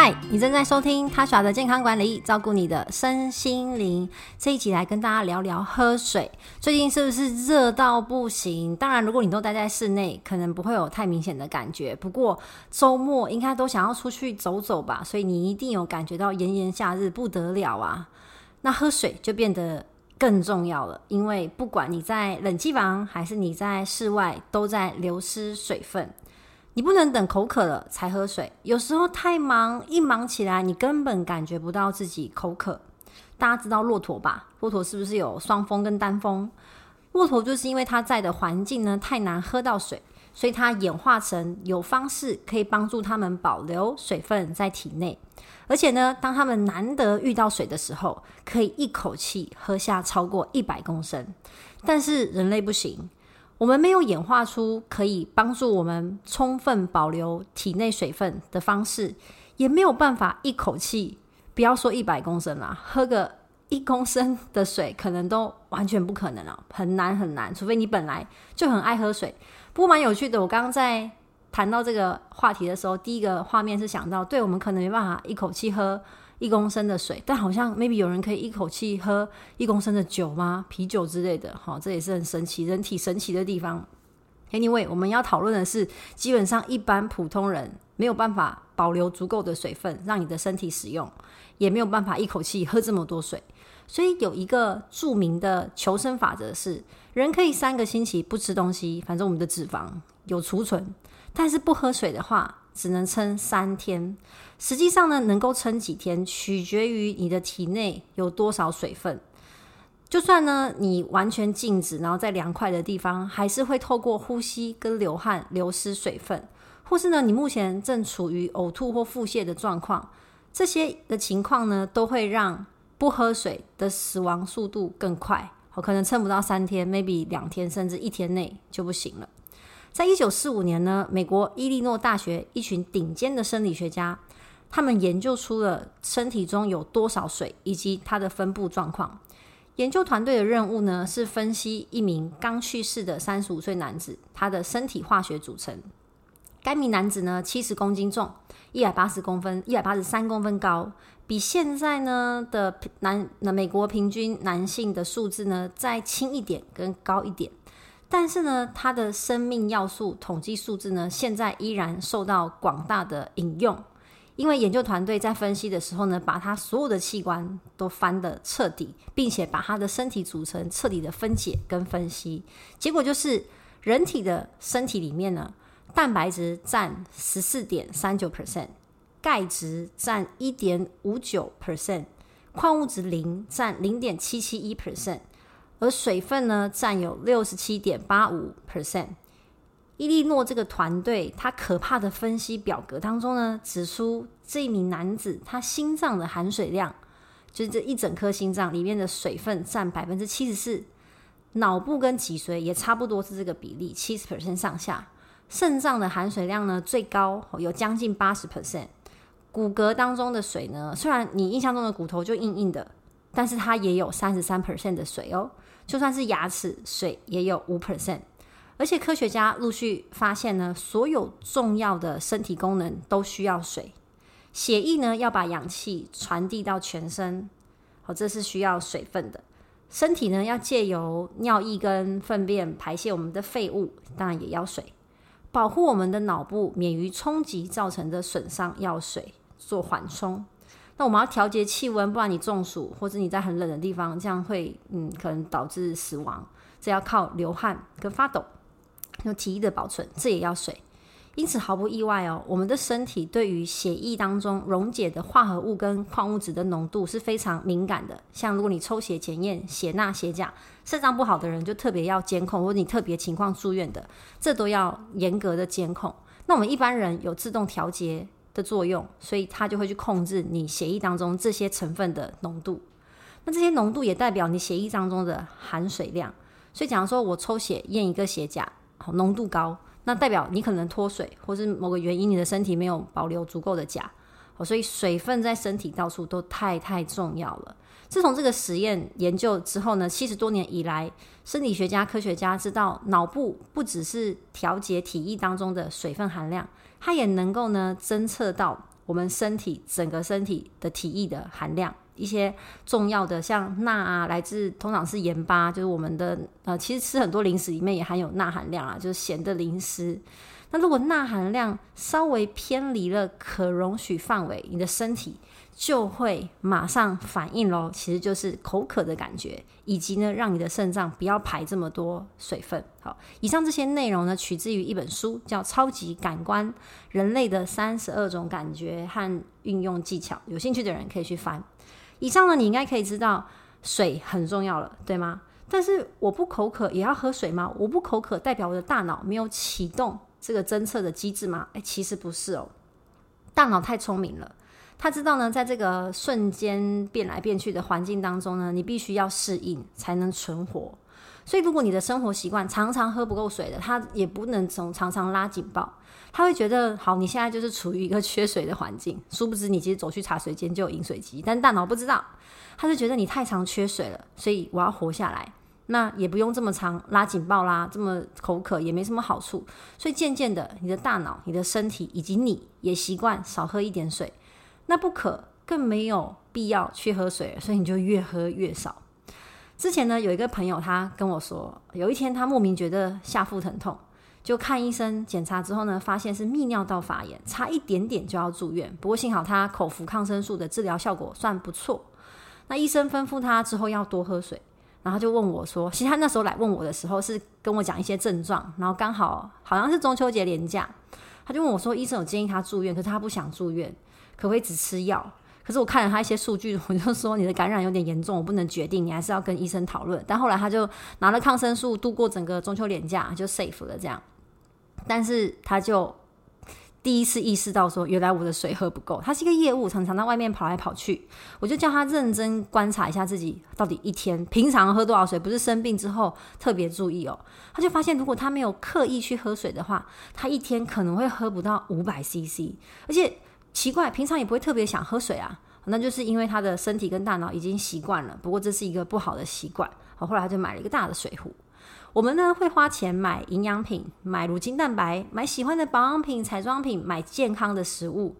嗨，你正在收听他耍的健康管理，照顾你的身心灵。这一集来跟大家聊聊喝水。最近是不是热到不行？当然，如果你都待在室内，可能不会有太明显的感觉。不过周末应该都想要出去走走吧，所以你一定有感觉到炎炎夏日不得了啊。那喝水就变得更重要了，因为不管你在冷气房还是你在室外，都在流失水分。你不能等口渴了才喝水，有时候太忙，一忙起来，你根本感觉不到自己口渴。大家知道骆驼吧？骆驼是不是有双峰跟单峰？骆驼就是因为它在的环境呢太难喝到水，所以它演化成有方式可以帮助它们保留水分在体内，而且呢，当它们难得遇到水的时候，可以一口气喝下超过一百公升。但是人类不行。我们没有演化出可以帮助我们充分保留体内水分的方式，也没有办法一口气，不要说一百公升啦，喝个一公升的水可能都完全不可能了，很难很难，除非你本来就很爱喝水。不过蛮有趣的，我刚刚在谈到这个话题的时候，第一个画面是想到，对，我们可能没办法一口气喝。一公升的水，但好像 maybe 有人可以一口气喝一公升的酒吗？啤酒之类的，哈，这也是很神奇，人体神奇的地方。Anyway，我们要讨论的是，基本上一般普通人没有办法保留足够的水分让你的身体使用，也没有办法一口气喝这么多水。所以有一个著名的求生法则是，人可以三个星期不吃东西，反正我们的脂肪有储存，但是不喝水的话，只能撑三天，实际上呢，能够撑几天，取决于你的体内有多少水分。就算呢，你完全静止，然后在凉快的地方，还是会透过呼吸跟流汗流失水分。或是呢，你目前正处于呕吐或腹泻的状况，这些的情况呢，都会让不喝水的死亡速度更快。我可能撑不到三天，maybe 两天，甚至一天内就不行了。在一九四五年呢，美国伊利诺大学一群顶尖的生理学家，他们研究出了身体中有多少水以及它的分布状况。研究团队的任务呢，是分析一名刚去世的三十五岁男子他的身体化学组成。该名男子呢，七十公斤重，一百八十公分，一百八十三公分高，比现在呢的男那美国平均男性的数字呢再轻一点，跟高一点。但是呢，它的生命要素统计数字呢，现在依然受到广大的引用，因为研究团队在分析的时候呢，把它所有的器官都翻得彻底，并且把它的身体组成彻底的分解跟分析，结果就是人体的身体里面呢，蛋白质占十四点三九 percent，钙质占一点五九 percent，矿物质磷占零点七七一 percent。而水分呢，占有六十七点八五 percent。伊利诺这个团队，他可怕的分析表格当中呢，指出这一名男子他心脏的含水量，就是这一整颗心脏里面的水分占百分之七十四，脑部跟脊髓也差不多是这个比例，七十 percent 上下。肾脏的含水量呢，最高有将近八十 percent。骨骼当中的水呢，虽然你印象中的骨头就硬硬的，但是它也有三十三 percent 的水哦。就算是牙齿，水也有五 percent，而且科学家陆续发现呢，所有重要的身体功能都需要水。血液呢要把氧气传递到全身，好，这是需要水分的。身体呢要借由尿液跟粪便排泄我们的废物，当然也要水。保护我们的脑部免于冲击造成的损伤，要水做缓冲。那我们要调节气温，不然你中暑或者你在很冷的地方，这样会嗯可能导致死亡。这要靠流汗跟发抖，有体液的保存，这也要水。因此毫不意外哦，我们的身体对于血液当中溶解的化合物跟矿物质的浓度是非常敏感的。像如果你抽血检验血钠、血钾，肾脏不好的人就特别要监控，或者你特别情况住院的，这都要严格的监控。那我们一般人有自动调节的作用，所以它就会去控制你血液当中这些成分的浓度。那这些浓度也代表你血液当中的含水量。所以，假如说我抽血验一个血钾，好，浓度高，那代表你可能脱水，或是某个原因你的身体没有保留足够的钾。所以水分在身体到处都太太重要了。自从这个实验研究之后呢，七十多年以来，生理学家、科学家知道，脑部不只是调节体液当中的水分含量，它也能够呢侦测到我们身体整个身体的体液的含量。一些重要的像钠啊，来自通常是盐巴，就是我们的呃，其实吃很多零食里面也含有钠含量啊，就是咸的零食。那如果钠含量稍微偏离了可容许范围，你的身体就会马上反应咯，其实就是口渴的感觉，以及呢，让你的肾脏不要排这么多水分。好，以上这些内容呢，取自于一本书，叫《超级感官：人类的三十二种感觉和运用技巧》，有兴趣的人可以去翻。以上呢，你应该可以知道水很重要了，对吗？但是我不口渴也要喝水吗？我不口渴代表我的大脑没有启动这个侦测的机制吗？诶，其实不是哦，大脑太聪明了，他知道呢，在这个瞬间变来变去的环境当中呢，你必须要适应才能存活。所以，如果你的生活习惯常常喝不够水的，他也不能从常常拉警报。他会觉得，好，你现在就是处于一个缺水的环境，殊不知你其实走去茶水间就有饮水机，但大脑不知道，他就觉得你太常缺水了，所以我要活下来，那也不用这么常拉警报啦，这么口渴也没什么好处。所以渐渐的，你的大脑、你的身体以及你也习惯少喝一点水，那不渴更没有必要去喝水，所以你就越喝越少。之前呢，有一个朋友，他跟我说，有一天他莫名觉得下腹疼痛，就看医生检查之后呢，发现是泌尿道发炎，差一点点就要住院。不过幸好他口服抗生素的治疗效果算不错。那医生吩咐他之后要多喝水，然后就问我说，其实他那时候来问我的时候是跟我讲一些症状，然后刚好好像是中秋节连假，他就问我说，医生有建议他住院，可是他不想住院，可不可以只吃药？可是我看了他一些数据，我就说你的感染有点严重，我不能决定，你还是要跟医生讨论。但后来他就拿了抗生素度过整个中秋连假，就 safe 了这样。但是他就第一次意识到说，原来我的水喝不够。他是一个业务，常常在外面跑来跑去，我就叫他认真观察一下自己到底一天平常喝多少水，不是生病之后特别注意哦。他就发现，如果他没有刻意去喝水的话，他一天可能会喝不到五百 CC，而且。奇怪，平常也不会特别想喝水啊，那就是因为他的身体跟大脑已经习惯了。不过这是一个不好的习惯，好，后来他就买了一个大的水壶。我们呢会花钱买营养品，买乳清蛋白，买喜欢的保养品、彩妆品，买健康的食物。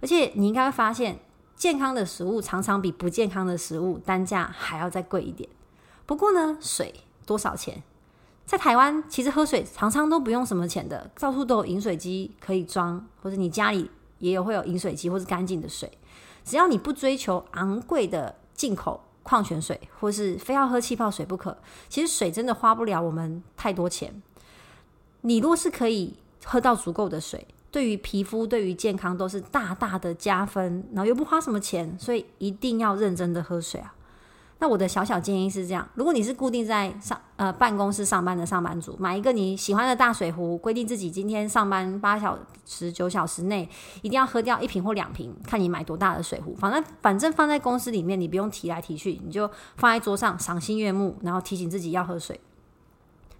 而且你应该会发现，健康的食物常常比不健康的食物单价还要再贵一点。不过呢，水多少钱？在台湾其实喝水常常都不用什么钱的，到处都有饮水机可以装，或者你家里。也有会有饮水机或是干净的水，只要你不追求昂贵的进口矿泉水，或是非要喝气泡水不可，其实水真的花不了我们太多钱。你若是可以喝到足够的水，对于皮肤、对于健康都是大大的加分，然后又不花什么钱，所以一定要认真的喝水啊。那我的小小建议是这样：如果你是固定在上呃办公室上班的上班族，买一个你喜欢的大水壶，规定自己今天上班八小时、九小时内一定要喝掉一瓶或两瓶，看你买多大的水壶。反正反正放在公司里面，你不用提来提去，你就放在桌上，赏心悦目，然后提醒自己要喝水。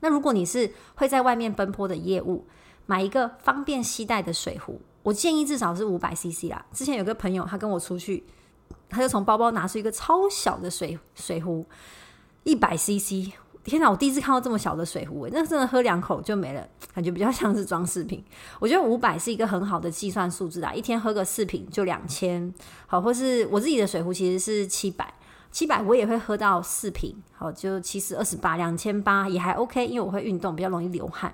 那如果你是会在外面奔波的业务，买一个方便携带的水壶，我建议至少是五百 CC 啦。之前有个朋友，他跟我出去。他就从包包拿出一个超小的水水壶，一百 CC。天哪，我第一次看到这么小的水壶，那真的喝两口就没了，感觉比较像是装饰品。我觉得五百是一个很好的计算数字啊，一天喝个四瓶就两千。好，或是我自己的水壶其实是七百，七百我也会喝到四瓶。好，就七十二十八，两千八也还 OK，因为我会运动，比较容易流汗。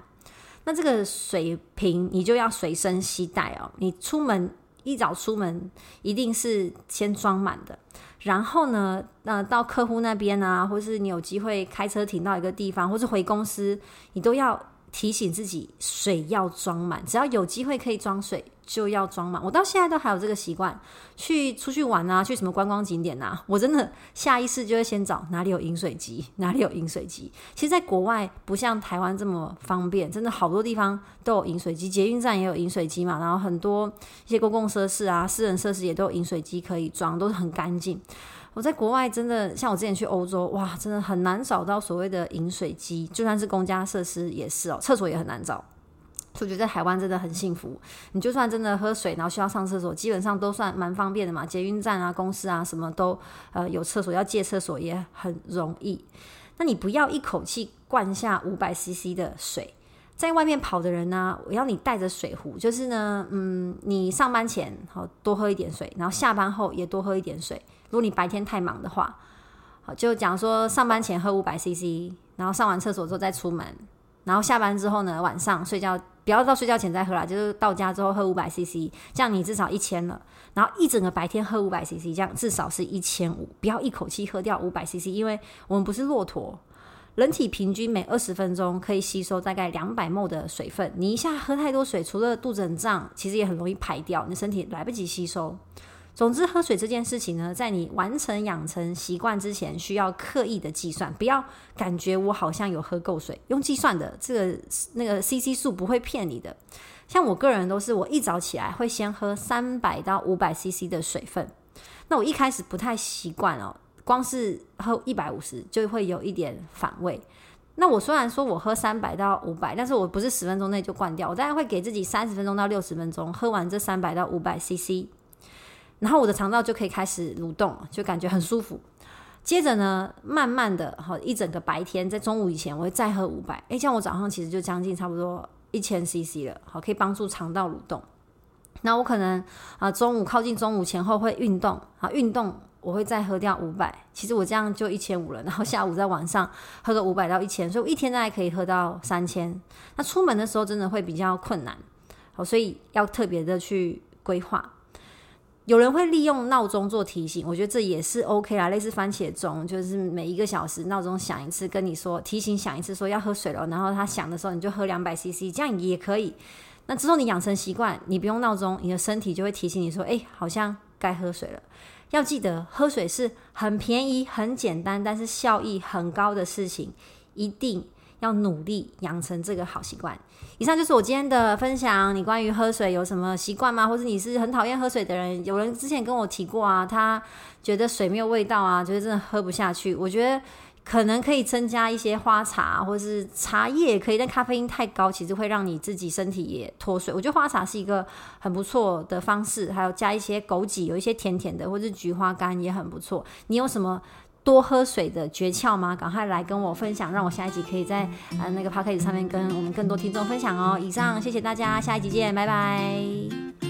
那这个水瓶你就要随身携带哦，你出门。一早出门一定是先装满的，然后呢，呃，到客户那边啊，或是你有机会开车停到一个地方，或是回公司，你都要提醒自己水要装满，只要有机会可以装水。就要装满，我到现在都还有这个习惯，去出去玩啊，去什么观光景点啊，我真的下意识就会先找哪里有饮水机，哪里有饮水机。其实，在国外不像台湾这么方便，真的好多地方都有饮水机，捷运站也有饮水机嘛，然后很多一些公共设施啊、私人设施也都有饮水机可以装，都是很干净。我在国外真的，像我之前去欧洲，哇，真的很难找到所谓的饮水机，就算是公家设施也是哦，厕所也很难找。我觉得在台湾真的很幸福，你就算真的喝水，然后需要上厕所，基本上都算蛮方便的嘛。捷运站啊、公司啊，什么都呃有厕所，要借厕所也很容易。那你不要一口气灌下五百 CC 的水，在外面跑的人呢，我要你带着水壶，就是呢，嗯，你上班前好多喝一点水，然后下班后也多喝一点水。如果你白天太忙的话，好，就讲说上班前喝五百 CC，然后上完厕所之后再出门，然后下班之后呢，晚上睡觉不要到睡觉前再喝了，就是到家之后喝五百 CC，这样你至少一千了。然后一整个白天喝五百 CC，这样至少是一千五，不要一口气喝掉五百 CC，因为我们不是骆驼。人体平均每二十分钟可以吸收大概两百 ml 的水分，你一下喝太多水，除了肚子很胀，其实也很容易排掉，你身体来不及吸收。总之，喝水这件事情呢，在你完成养成习惯之前，需要刻意的计算，不要感觉我好像有喝够水，用计算的这个那个 CC 数不会骗你的。像我个人都是，我一早起来会先喝三百到五百 CC 的水分，那我一开始不太习惯哦。光是喝一百五十就会有一点反胃。那我虽然说我喝三百到五百，但是我不是十分钟内就灌掉，我大概会给自己三十分钟到六十分钟，喝完这三百到五百 CC，然后我的肠道就可以开始蠕动，就感觉很舒服。接着呢，慢慢的哈，一整个白天在中午以前，我会再喝五百，诶，像我早上其实就将近差不多一千 CC 了，好，可以帮助肠道蠕动。那我可能啊，中午靠近中午前后会运动啊，运动。我会再喝掉五百，其实我这样就一千五了。然后下午在晚上喝个五百到一千，所以我一天大概可以喝到三千。那出门的时候真的会比较困难，好，所以要特别的去规划。有人会利用闹钟做提醒，我觉得这也是 OK 啦，类似番茄钟，就是每一个小时闹钟响一次，跟你说提醒响一次，说要喝水了。然后它响的时候你就喝两百 CC，这样也可以。那之后你养成习惯，你不用闹钟，你的身体就会提醒你说，哎，好像该喝水了。要记得，喝水是很便宜、很简单，但是效益很高的事情，一定要努力养成这个好习惯。以上就是我今天的分享。你关于喝水有什么习惯吗？或者你是很讨厌喝水的人？有人之前跟我提过啊，他觉得水没有味道啊，觉得真的喝不下去。我觉得。可能可以增加一些花茶，或者是茶叶也可以，但咖啡因太高，其实会让你自己身体也脱水。我觉得花茶是一个很不错的方式，还有加一些枸杞，有一些甜甜的，或者是菊花干也很不错。你有什么多喝水的诀窍吗？赶快来跟我分享，让我下一集可以在呃那个 podcast 上面跟我们更多听众分享哦。以上，谢谢大家，下一集见，拜拜。